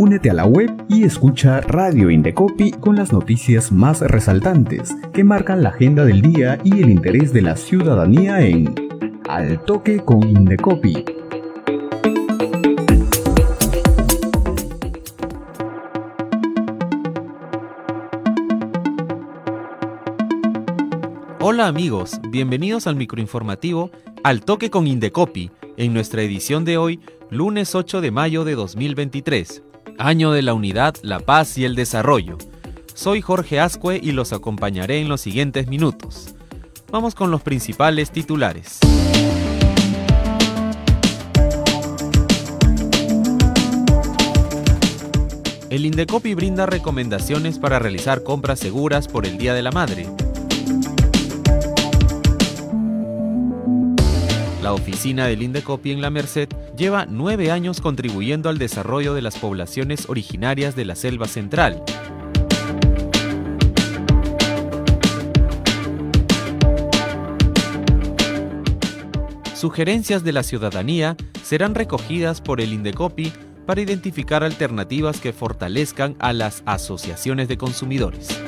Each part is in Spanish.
Únete a la web y escucha Radio Indecopi con las noticias más resaltantes que marcan la agenda del día y el interés de la ciudadanía en Al Toque con Indecopi. Hola amigos, bienvenidos al microinformativo Al Toque con Indecopi, en nuestra edición de hoy, lunes 8 de mayo de 2023, año de la unidad, la paz y el desarrollo. Soy Jorge Ascue y los acompañaré en los siguientes minutos. Vamos con los principales titulares. El Indecopi brinda recomendaciones para realizar compras seguras por el Día de la Madre. La oficina del Indecopi en La Merced lleva nueve años contribuyendo al desarrollo de las poblaciones originarias de la selva central. Sugerencias de la ciudadanía serán recogidas por el Indecopi para identificar alternativas que fortalezcan a las asociaciones de consumidores.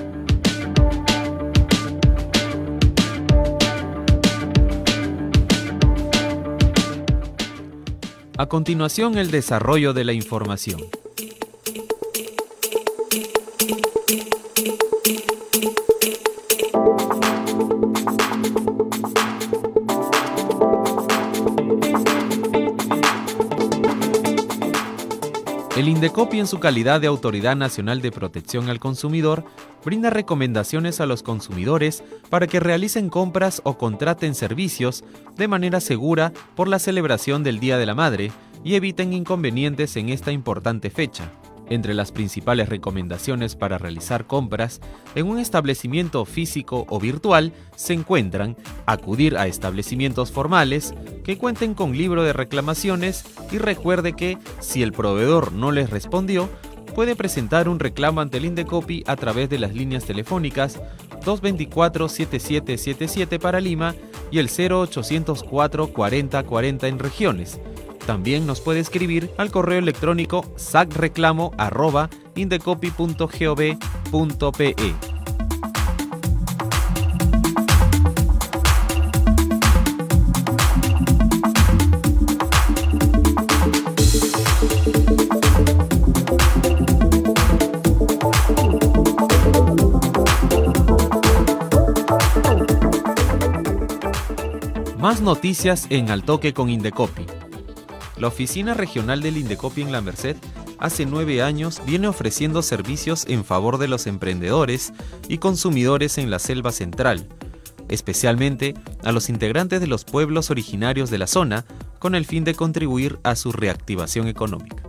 A continuación, el desarrollo de la información. El Indecopi en su calidad de Autoridad Nacional de Protección al Consumidor brinda recomendaciones a los consumidores para que realicen compras o contraten servicios de manera segura por la celebración del Día de la Madre y eviten inconvenientes en esta importante fecha. Entre las principales recomendaciones para realizar compras en un establecimiento físico o virtual se encuentran acudir a establecimientos formales que cuenten con libro de reclamaciones y recuerde que si el proveedor no les respondió, puede presentar un reclamo ante el Indecopi a través de las líneas telefónicas 224-7777 para Lima y el 0804 40 40 en regiones. También nos puede escribir al correo electrónico sacreclamo.indecopy.gov.pe. Más noticias en Al Toque con Indecopi. La Oficina Regional del Indecopi en La Merced hace nueve años viene ofreciendo servicios en favor de los emprendedores y consumidores en la selva central, especialmente a los integrantes de los pueblos originarios de la zona, con el fin de contribuir a su reactivación económica.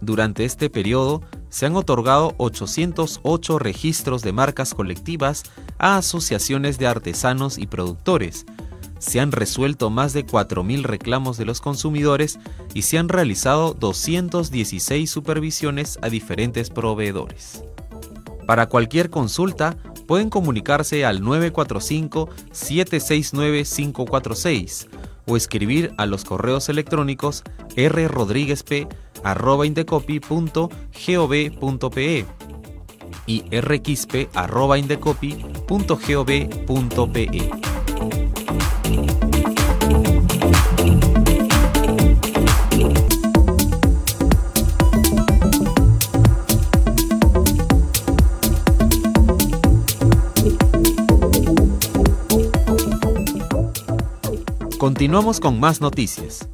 Durante este periodo, se han otorgado 808 registros de marcas colectivas a asociaciones de artesanos y productores, se han resuelto más de 4.000 reclamos de los consumidores y se han realizado 216 supervisiones a diferentes proveedores. Para cualquier consulta, pueden comunicarse al 945-769-546 o escribir a los correos electrónicos rrodriguesp.gov.pe y rquispe.gov.pe. Continuamos con más noticias.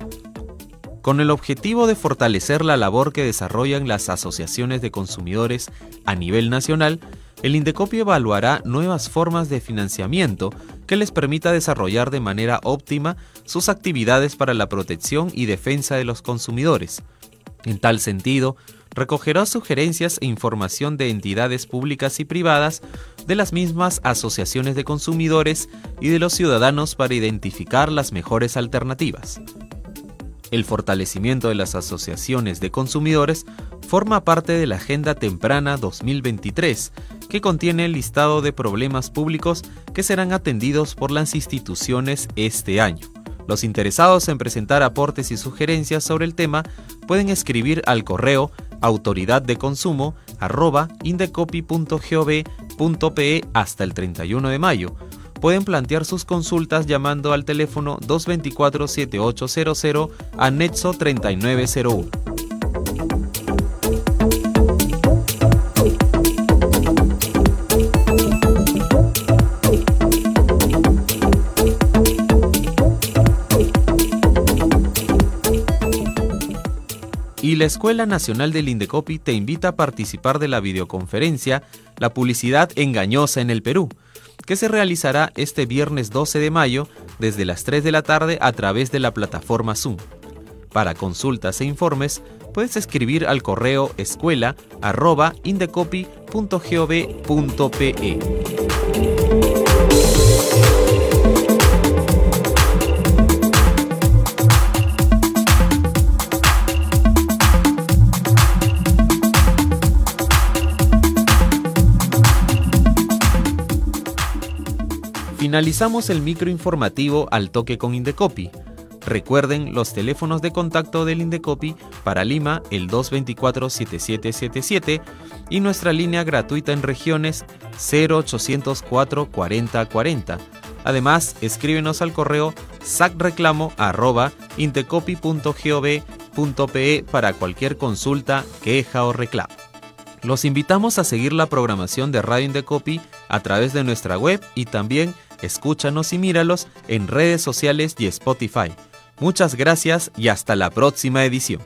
Con el objetivo de fortalecer la labor que desarrollan las asociaciones de consumidores a nivel nacional, el Indecopi evaluará nuevas formas de financiamiento que les permita desarrollar de manera óptima sus actividades para la protección y defensa de los consumidores. En tal sentido, recogerá sugerencias e información de entidades públicas y privadas, de las mismas asociaciones de consumidores y de los ciudadanos para identificar las mejores alternativas. El fortalecimiento de las asociaciones de consumidores forma parte de la Agenda Temprana 2023, que contiene el listado de problemas públicos que serán atendidos por las instituciones este año. Los interesados en presentar aportes y sugerencias sobre el tema pueden escribir al correo autoridad indecopy.gov.pe hasta el 31 de mayo. Pueden plantear sus consultas llamando al teléfono 224-7800 anexo 3901. Y la Escuela Nacional del Indecopi te invita a participar de la videoconferencia La publicidad engañosa en el Perú, que se realizará este viernes 12 de mayo desde las 3 de la tarde a través de la plataforma Zoom. Para consultas e informes, puedes escribir al correo escuela@indecopi.gov.pe. Finalizamos el microinformativo al toque con Indecopi. Recuerden los teléfonos de contacto del Indecopi para Lima el 224-7777 y nuestra línea gratuita en regiones 0804 40 40. Además, escríbenos al correo sacreclamo@indecopi.gov.pe para cualquier consulta, queja o reclamo. Los invitamos a seguir la programación de Radio Indecopi a través de nuestra web y también escúchanos y míralos en redes sociales y Spotify. Muchas gracias y hasta la próxima edición.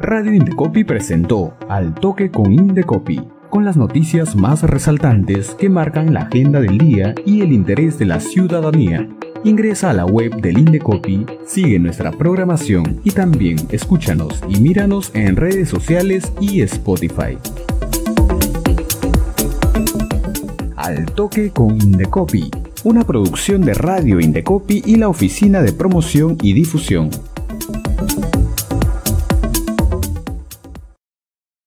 Radio Indecopi presentó Al Toque con Indecopi, con las noticias más resaltantes que marcan la agenda del día y el interés de la ciudadanía. Ingresa a la web del Indecopi, sigue nuestra programación y también escúchanos y míranos en redes sociales y Spotify. Al Toque con Indecopi, una producción de Radio Indecopi y la Oficina de Promoción y Difusión.